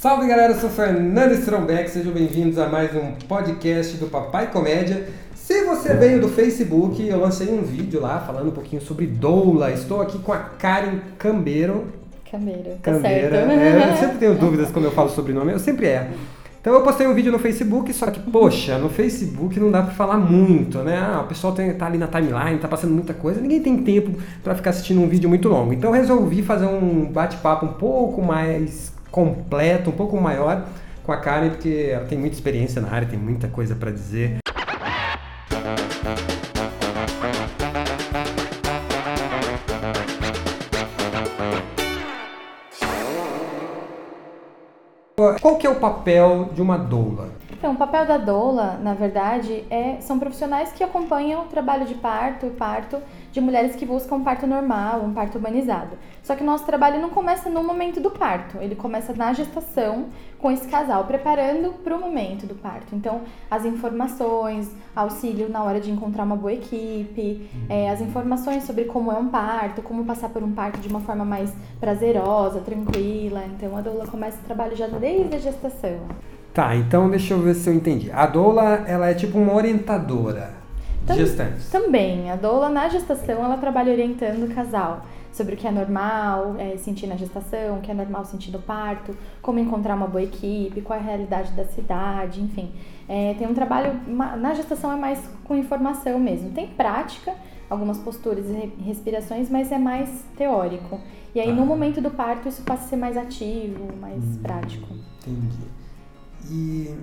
Salve galera, eu sou Fernando Strombeck, sejam bem-vindos a mais um podcast do Papai Comédia. Se você veio do Facebook, eu lancei um vídeo lá falando um pouquinho sobre doula. Estou aqui com a Karen Cambeiro. Cambeiro, tá Cambeira. certo. É, eu sempre tenho dúvidas quando eu falo sobrenome, eu sempre erro. Então eu postei um vídeo no Facebook, só que, poxa, no Facebook não dá pra falar muito, né? Ah, o pessoal tem, tá ali na timeline, tá passando muita coisa, ninguém tem tempo pra ficar assistindo um vídeo muito longo. Então eu resolvi fazer um bate-papo um pouco mais completo, um pouco maior com a Karen, porque ela tem muita experiência na área, tem muita coisa pra dizer. Qual que é o papel de uma doula? Então, o papel da doula, na verdade, é, são profissionais que acompanham o trabalho de parto e parto de mulheres que buscam um parto normal, um parto humanizado. Só que o nosso trabalho não começa no momento do parto, ele começa na gestação com esse casal, preparando para o momento do parto. Então, as informações, auxílio na hora de encontrar uma boa equipe, é, as informações sobre como é um parto, como passar por um parto de uma forma mais prazerosa, tranquila. Então, a doula começa o trabalho já desde a gestação. Tá, então deixa eu ver se eu entendi. A doula, ela é tipo uma orientadora de Tam- gestantes. Também, a doula na gestação ela trabalha orientando o casal sobre o que é normal é, sentir na gestação, o que é normal sentir no parto, como encontrar uma boa equipe, qual é a realidade da cidade, enfim. É, tem um trabalho, na gestação é mais com informação mesmo. Tem prática, algumas posturas e re- respirações, mas é mais teórico. E aí Tá. no momento do parto isso passa a ser mais ativo, mais prático. Entendi. E,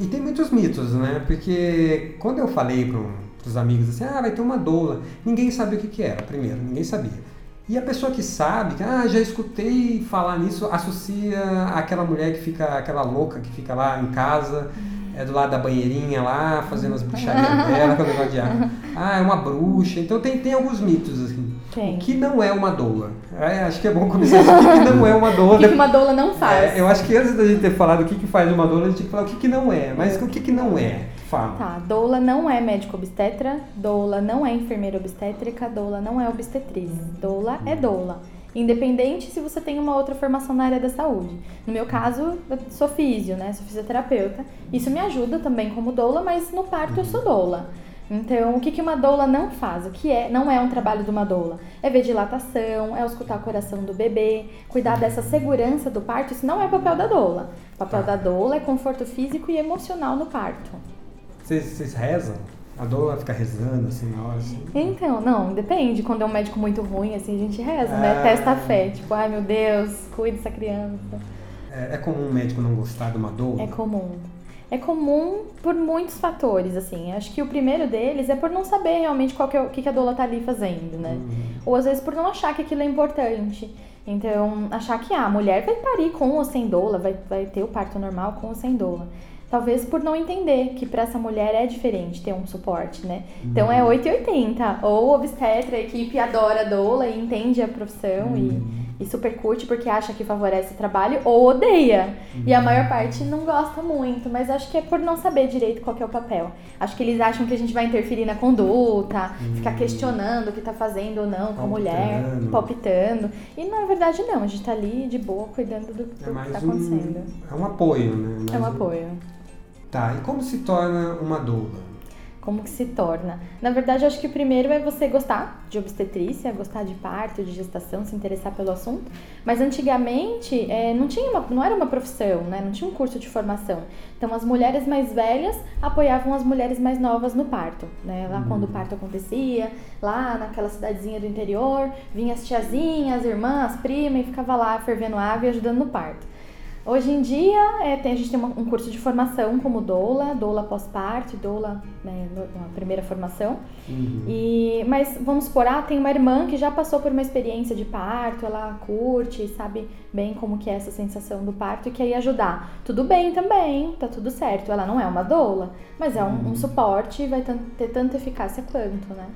e tem muitos mitos, né? Porque quando eu falei para os amigos assim, ah, vai ter uma doula, ninguém sabia o que, que era, primeiro, ninguém sabia. E a pessoa que sabe, que, ah, já escutei falar nisso, associa aquela mulher que fica, aquela louca que fica lá em casa, é do lado da banheirinha lá, fazendo as bruxarias dela, com o negócio de água. Ah, é uma bruxa. Então tem, tem alguns mitos, assim. Tem. O que não é uma doula? É, acho que é bom começar o que, que não é uma doula. O que que uma doula não faz? É, eu acho que antes da gente ter falado o que, que faz uma doula, a gente tinha que falar o que, que não é. Mas o que, que não é? Fala. Tá, doula não é médico obstetra, doula não é enfermeira obstétrica, doula não é obstetriz. Doula é doula. Independente se você tem uma outra formação na área da saúde. No meu caso, eu sou físio, né? Sou fisioterapeuta. Isso me ajuda também como doula, mas no parto eu sou doula. Então, o que, que uma doula não faz? O que é? Não é um trabalho de uma doula. É ver dilatação, é escutar o coração do bebê, cuidar dessa segurança do parto. Isso não é papel da doula. O papel da doula é conforto físico e emocional no parto. Vocês, vocês rezam? A doula fica rezando assim na hora? Assim. Então, não, depende. Quando é um médico muito ruim, assim, a gente reza, né? Ah. Testa a fé. Tipo, ai meu Deus, cuide dessa criança. É, é comum um médico não gostar de uma doula? É comum. É comum por muitos fatores, assim. Acho que o primeiro deles é por não saber realmente qual que é, o que que a doula tá ali fazendo, né? Uhum. Ou às vezes por não achar que aquilo é importante. Então, achar que ah, a mulher vai parir com ou sem doula, vai, vai ter o parto normal com ou sem doula. Talvez por não entender que para essa mulher é diferente ter um suporte, né? Então é 880. Ou o obstetra, a equipe adora a doula e entende a profissão e, e super curte porque acha que favorece o trabalho, ou odeia. E a maior parte não gosta muito, mas acho que é por não saber direito qual que é o papel. Acho que eles acham que a gente vai interferir na conduta, ficar questionando o que tá fazendo ou não com a mulher, Palpitando. E na verdade não, a gente tá ali de boa cuidando do, do É que mais tá um, acontecendo. é um apoio, né? É um Mais apoio. Tá, e como se torna uma doula? Como que se torna? Na verdade, eu acho que o primeiro é você gostar de obstetrícia, gostar de parto, de gestação, se interessar pelo assunto. Mas antigamente é, não tinha uma, não era uma profissão, né? Não tinha um curso de formação. Então as mulheres mais velhas apoiavam as mulheres mais novas no parto, né? Lá quando o parto acontecia, lá naquela cidadezinha do interior, vinha as tiazinhas, as irmãs, as primas e ficava lá fervendo água e ajudando no parto. Hoje em dia, é, tem- a gente tem uma- um curso de formação como doula, doula pós-parto, doula, né, na primeira formação. Uhum. E, mas vamos supor, ah, tem uma irmã que já passou por uma experiência de parto, ela curte, sabe bem como que é essa sensação do parto e quer ir ajudar. Tudo bem também, tá tudo certo. Ela não é uma doula, mas é um, um suporte e vai ter tanta eficácia quanto, né?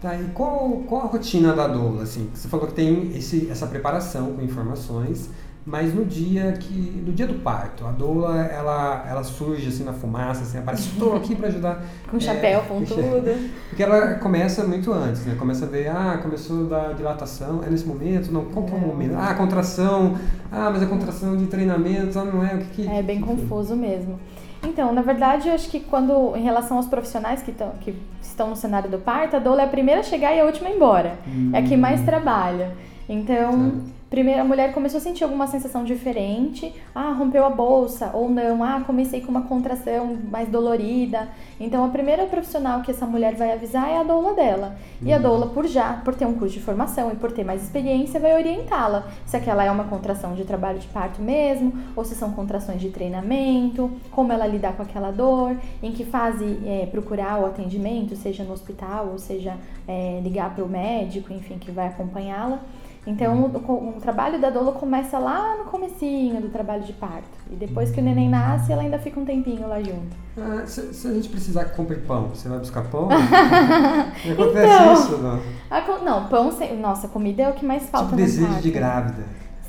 Tá, e qual, qual a rotina da doula, assim? Você falou que tem esse, essa preparação com informações, Mas no dia que, no dia do parto, a doula ela, ela surge assim na fumaça, assim, aparece, estou aqui para ajudar. com chapéu, é, com tudo. Porque ela começa muito antes, né? Começa a ver, ah, começou da dilatação, é nesse momento, não, qual que é o momento? Ah, contração, ah, mas a contração de treinamento, ah, não é o que, que É bem confuso mesmo. Então, na verdade, eu acho que quando, em relação aos profissionais que, tão, que estão no cenário do parto, a doula é a primeira a chegar e a última a ir embora. Hum. É a que mais hum. trabalha. Então. Primeiro a mulher começou a sentir alguma sensação diferente. Ah, rompeu a bolsa. Ou não, ah, comecei com uma contração mais dolorida. Então, a primeira profissional que essa mulher vai avisar é a doula dela. E a uhum. doula, por já, por ter um curso de formação e por ter mais experiência, vai orientá-la. Se aquela é uma contração de trabalho de parto mesmo, ou se são contrações de treinamento, como ela lidar com aquela dor, em que fase é, procurar o atendimento, seja no hospital, ou seja, é, ligar para o médico, enfim, que vai acompanhá-la. Então, o, o, trabalho da doula começa lá no comecinho do trabalho de parto. E depois que o neném nasce, ela ainda fica um tempinho lá junto. Ah, se, se, a gente precisar que compre pão, você vai buscar pão? Acontece então, isso, não? A, não, pão, sem, nossa, comida é o que mais falta tipo desejo parto. de grávida.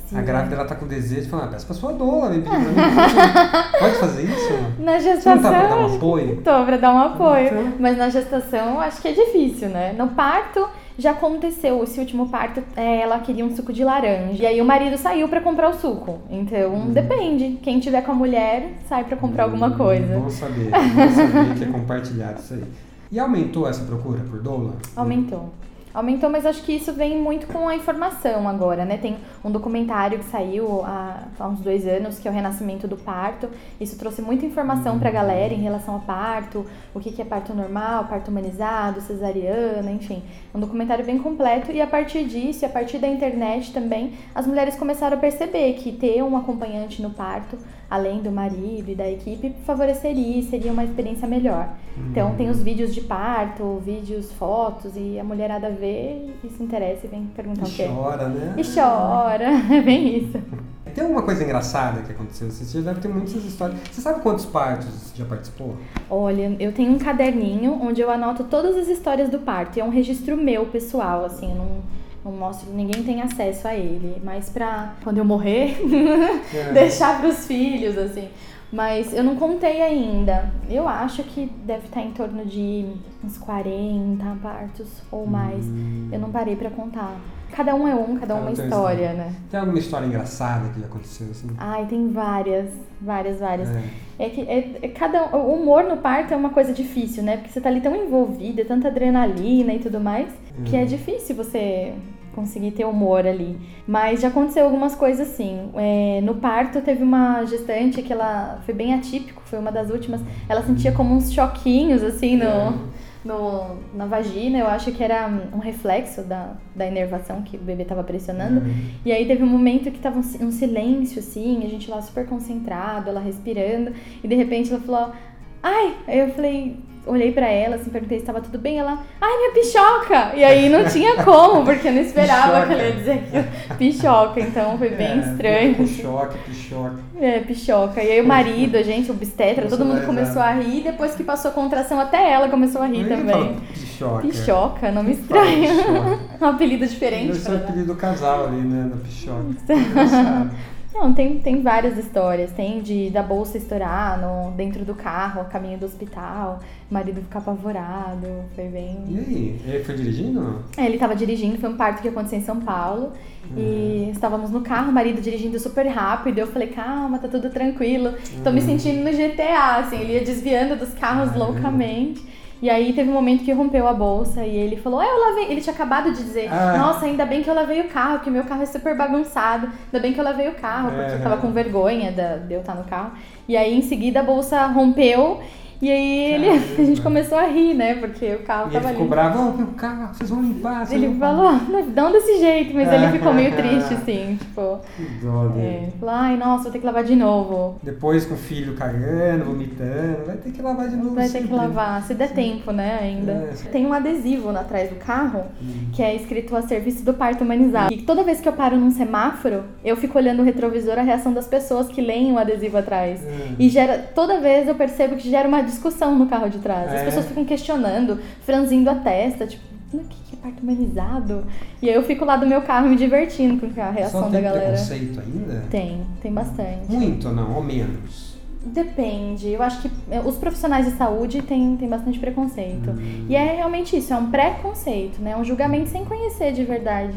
Sim, a grávida, ela tá com desejo de falar, ah, peça pra sua doula, vem pedir. Pode fazer isso? Na gestação... Você não tá pra dar um apoio? Tô pra dar um apoio. Então... Mas na gestação, acho que é difícil, né? No parto já aconteceu esse último parto, é, ela queria um suco de laranja. E aí o marido saiu para comprar o suco. Então, hum. depende. Quem tiver com a mulher, sai para comprar hum, alguma coisa. Bom saber. Bom saber que é compartilhado isso aí. E aumentou essa procura por doula? Aumentou. Aumentou, mas acho que isso vem muito com a informação agora, né? Tem um documentário que saiu há, há uns dois anos, que é o Renascimento do Parto. Isso trouxe muita informação pra galera em relação ao parto, o que, que é parto normal, parto humanizado, cesariana, enfim. Um documentário bem completo. E a partir disso, a partir da internet também, as mulheres começaram a perceber que ter um acompanhante no parto além do marido e da equipe, favoreceria, seria uma experiência melhor. Uhum. Então tem os vídeos de parto, vídeos, fotos, e a mulherada vê e se interessa e vem perguntar e o quê. chora, né? E chora, é bem isso. Tem alguma coisa engraçada que aconteceu? Você já deve ter muitas histórias. Você sabe quantos partos você já participou? Olha, eu tenho um caderninho onde eu anoto todas as histórias do parto. E é um registro meu, pessoal, assim, eu não não mostro, ninguém tem acesso a ele, mas pra quando eu morrer, é. deixar pros filhos, assim. Mas eu não contei ainda. Eu acho que deve estar em torno de uns 40 partos ou mais. Hum. Eu não parei para contar. Cada um é um, cada um é uma história, né? Tem alguma história engraçada que aconteceu assim? Ai, tem várias, várias, várias. É, é que é, é, cada o humor no parto é uma coisa difícil, né? Porque você tá ali tão envolvida, tanta adrenalina e tudo mais, que é uhum. difícil você conseguir ter humor ali. Mas já aconteceu algumas coisas assim. É, no parto teve uma gestante que ela foi bem atípico, foi uma das últimas. Ela sentia como uns choquinhos assim no, é. no, na vagina. Eu acho que era um reflexo da, da inervação que o bebê estava pressionando. Uhum. E aí teve um momento que tava um, um silêncio assim, a gente lá super concentrado, ela respirando. E de repente ela falou: Ai! Aí eu falei olhei para ela, assim, perguntei se estava tudo bem. Ela, ai, minha pichoca! E aí não tinha como, porque eu não esperava pichoca. que ela ia dizer aquilo. Pichoca, então foi bem é, estranho. Pichoca, pichoca. É, pichoca. E aí o marido, a gente, o obstetra, todo mundo começou a rir. Depois que passou a contração, até ela começou a rir também. Pichoca. Pichoca, nome estranho. um apelido diferente. Esse é o apelido do casal ali, né, na pichoca. Não, tem, tem várias histórias. Tem de da bolsa estourar no, dentro do carro, a caminho do hospital, o marido ficar apavorado. Foi bem. E aí? Ele foi dirigindo? É, ele estava dirigindo, foi um parto que aconteceu em São Paulo. Uhum. E estávamos no carro, o marido dirigindo super rápido. Eu falei, calma, tá tudo tranquilo. Uhum. Tô me uhum. sentindo no GTA, assim, ele ia desviando dos carros loucamente. E aí teve um momento que rompeu a bolsa e ele falou: é, eu lavei. Ele tinha acabado de dizer: ah. Nossa, ainda bem que eu lavei o carro, que meu carro é super bagunçado. Ainda bem que eu lavei o carro, porque é. eu tava com vergonha de eu estar no carro. E aí em seguida a bolsa rompeu e aí ele, a gente começou a rir, né? Porque o carro e tava ele ficou bravo, oh, o carro, vocês vão limpar. Vocês ele falou, não desse jeito, mas ele ficou meio triste, assim, tipo. Que dó é, falou, ai, nossa, vou ter que lavar de novo. Depois com o filho cagando, vomitando, vai ter que lavar de novo. Vai ter que lavar, se der tempo, né, ainda. É. Tem um adesivo atrás do carro hum. que é escrito a serviço do parto humanizado. E toda vez que eu paro num semáforo, eu fico olhando o retrovisor, a reação das pessoas que leem o adesivo atrás. Hum. E gera, toda vez eu percebo que gera uma discussão no carro de trás. As é. pessoas ficam questionando, franzindo a testa, tipo, o que é parto humanizado? E aí eu fico lá do meu carro me divertindo com a reação Só da tem galera. preconceito ainda? Tem, tem bastante. Muito ou não? Ou menos? Depende. Eu acho que eh, os profissionais de saúde têm, têm bastante preconceito. Hum. E é realmente isso, é um preconceito, né? Um julgamento sem conhecer de verdade.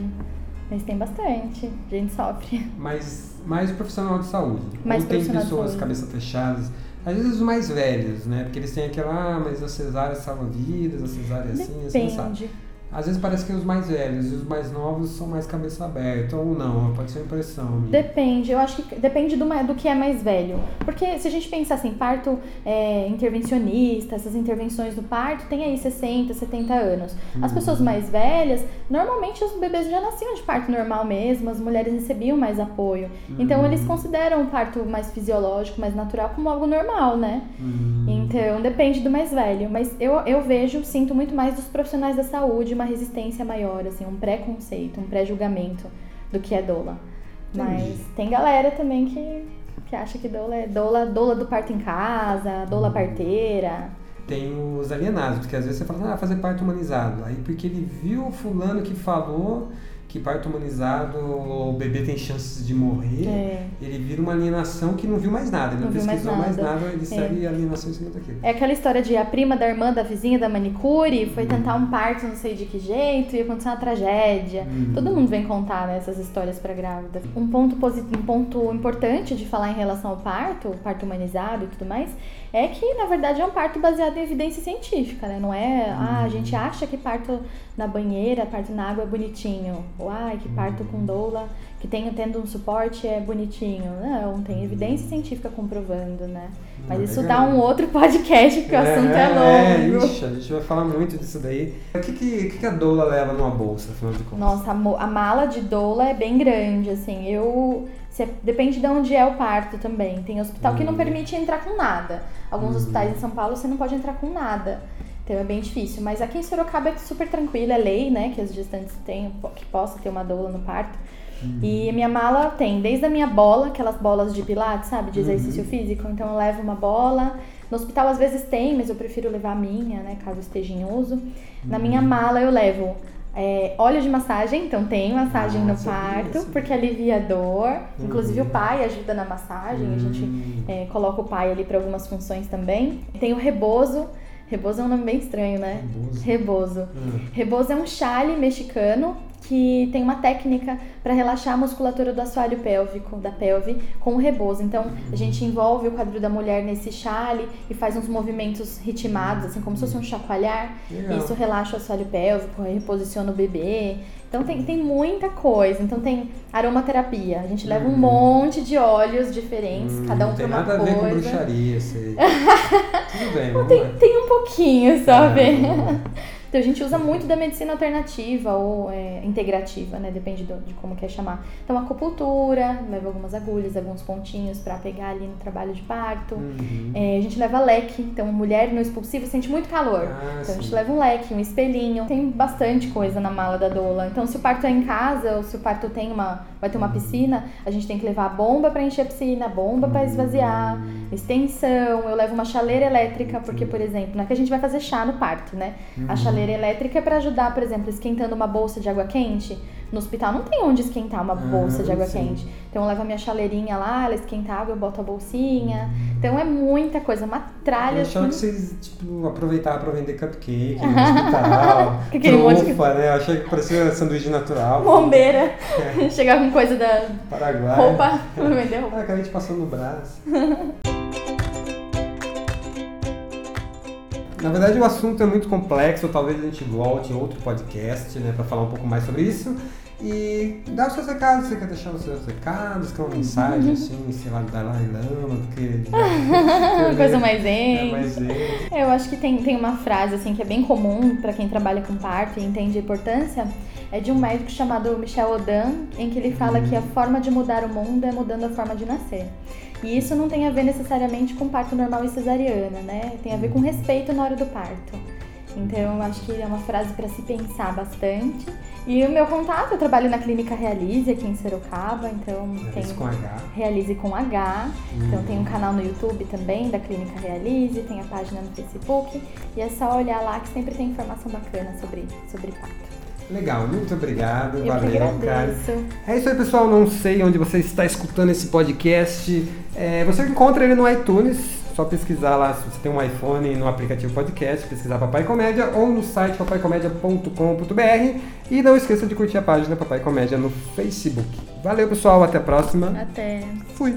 Mas tem bastante, a gente sofre. Mas mais o profissional de saúde. Mais Ou tem pessoas cabeça fechadas. Às vezes os mais velhos, né? Porque eles têm aquela, ah, mas a cesárea salva vidas, a cesárea é assim, assim, não sabe. Às vezes parece que os mais velhos e os mais novos são mais cabeça aberta, ou não, pode ser impressão. minha. Depende, eu acho que depende do, do que é mais velho. Porque se a gente pensar assim, parto é, intervencionista, essas intervenções do parto, tem aí 60, 70 anos. As Uhum. pessoas mais velhas, normalmente os bebês já nasciam de parto normal mesmo, as mulheres recebiam mais apoio. Então Uhum. eles consideram o parto mais fisiológico, mais natural, como algo normal, né? Hum. Então depende do mais velho. Mas eu, eu vejo, sinto muito mais dos profissionais da saúde uma resistência maior, assim, um preconceito, um pré-julgamento do que é doula. Mas Entendi. tem galera também que, que acha que doula é doula, doula do parto em casa, doula parteira. Tem os alienados, porque às vezes você fala, ah, fazer parto humanizado. Aí porque ele viu o fulano que falou que parto humanizado o bebê tem chances de morrer, É. ele vira uma alienação que não viu mais nada, ele não, Não viu mais pesquisou mais nada. nada, ele segue a alienação em cima daquilo. É aquela história de a prima da irmã da vizinha da manicure foi tentar um parto não sei de que jeito e aconteceu uma tragédia. Hum. Todo mundo vem contar né, essas histórias para grávidas. Um ponto, posi- um ponto importante de falar em relação ao parto, o parto humanizado e tudo mais, é que na verdade é um parto baseado em evidência científica, né? Não é, ah, a gente acha que parto na banheira, parto na água é bonitinho. Ou ai, que parto com doula, que tem tendo um suporte é bonitinho. Não, tem evidência científica comprovando, né? Mas Ah, isso legal. dá um outro podcast, porque o assunto é longo. ixi, a gente vai falar muito disso daí. O que, que, que a doula leva numa bolsa, afinal de contas? Nossa, a, a mala de doula é bem grande, assim. Eu. Se- depende de onde é o parto também. Tem hospital que não Uhum. permite entrar com nada. Alguns Uhum. hospitais em São Paulo você não pode entrar com nada. Então é bem difícil. Mas aqui em Sorocaba é super tranquilo, é lei, né? Que as gestantes tenham, que possa ter uma doula no parto. Uhum. E minha mala tem desde a minha bola, aquelas bolas de pilates, sabe? De exercício Uhum. físico. Então eu levo uma bola. No hospital às vezes tem, mas eu prefiro levar a minha, né? Caso esteja em uso. Na minha Uhum. mala eu levo é, óleo de massagem, então tem massagem no Nossa, parto, isso. porque alivia a dor. Inclusive Uhum. o pai ajuda na massagem, a gente Hum. é, coloca o pai ali para algumas funções também. Tem o rebozo. Rebozo é um nome bem estranho, né? Rebozo. Rebozo. Hum. Rebozo é um chale mexicano que tem uma técnica para relaxar a musculatura do assoalho pélvico, da pelve, com o rebozo. Então, a gente envolve o quadril da mulher nesse chale e faz uns movimentos ritmados, assim, como se fosse um chacoalhar. Legal. Isso relaxa o assoalho pélvico, reposiciona o bebê. Então, tem, tem muita coisa. Então, tem aromaterapia. A gente leva um Uhum. monte de óleos diferentes, Hum, cada um não para tem uma nada a ver com coisa. bruxaria, sei. Tudo bem, vamos Tem, tem um pouquinho, sabe? Ah, Então a gente usa muito da medicina alternativa ou é, integrativa, né? Depende do- de como quer chamar. Então acupuntura, leva algumas agulhas, alguns pontinhos pra pegar ali no trabalho de parto. Uhum. É, a gente leva leque, então mulher no expulsivo sente muito calor. Ah, Então a gente sim. leva um leque, um espelhinho. Tem bastante coisa na mala da doula. Então se o parto é em casa ou se o parto tem uma, vai ter uma piscina, a gente tem que levar a bomba pra encher a piscina, a bomba pra esvaziar, extensão. Eu levo uma chaleira elétrica porque, por exemplo, não é que a gente vai fazer chá no parto, né? A Uhum. Chaleira elétrica é pra ajudar, por exemplo, esquentando uma bolsa de água quente. No hospital não tem onde esquentar uma bolsa de água sim. quente. Então eu levo a minha chaleirinha lá, ela esquenta a água, eu boto a bolsinha. Então é muita coisa, uma tralha Eu achava que assim. vocês, tipo, aproveitavam pra vender cupcake no hospital, de- trufa, né? Eu achei que parecia sanduíche natural. Bombeira. É. Chegar com coisa da Paraguai. roupa. Vender roupa. Ah, acabei te passando no braço. Na verdade, o assunto é muito complexo. Talvez a gente volte em outro podcast, né, para falar um pouco mais sobre isso. E dá os seus recados. Você quer deixar os seus recados? Quer uma mensagem assim, sei lá, do Dalai Lama? Porque. Uma coisa mais É, zen. mais zen. É, Eu acho que tem, tem uma frase assim que é bem comum pra quem trabalha com parto e entende a importância. É de um médico chamado Michel Odan, em que ele fala que a forma de mudar o mundo é mudando a forma de nascer. E isso não tem a ver necessariamente com parto normal e cesariana, né? Tem a ver com respeito na hora do parto. Então, acho que é uma frase para se pensar bastante E o meu contato, eu trabalho na Clínica Realize aqui em Sorocaba, então tem Realize com H. Realize com H. Então tem um canal no YouTube também da Clínica Realize, tem a página no Facebook e é só olhar lá que sempre tem informação bacana sobre sobre parto. Legal, muito obrigado. Eu valeu, cara. É isso aí, pessoal. Não sei onde você está escutando esse podcast. É, você encontra ele no iTunes. Só pesquisar lá se você tem um iPhone no aplicativo podcast, pesquisar Papai Comédia ou no site papaicomédia.com.br. E não esqueça de curtir a página Papai Comédia no Facebook. Valeu, pessoal. Até a próxima. Até. Fui.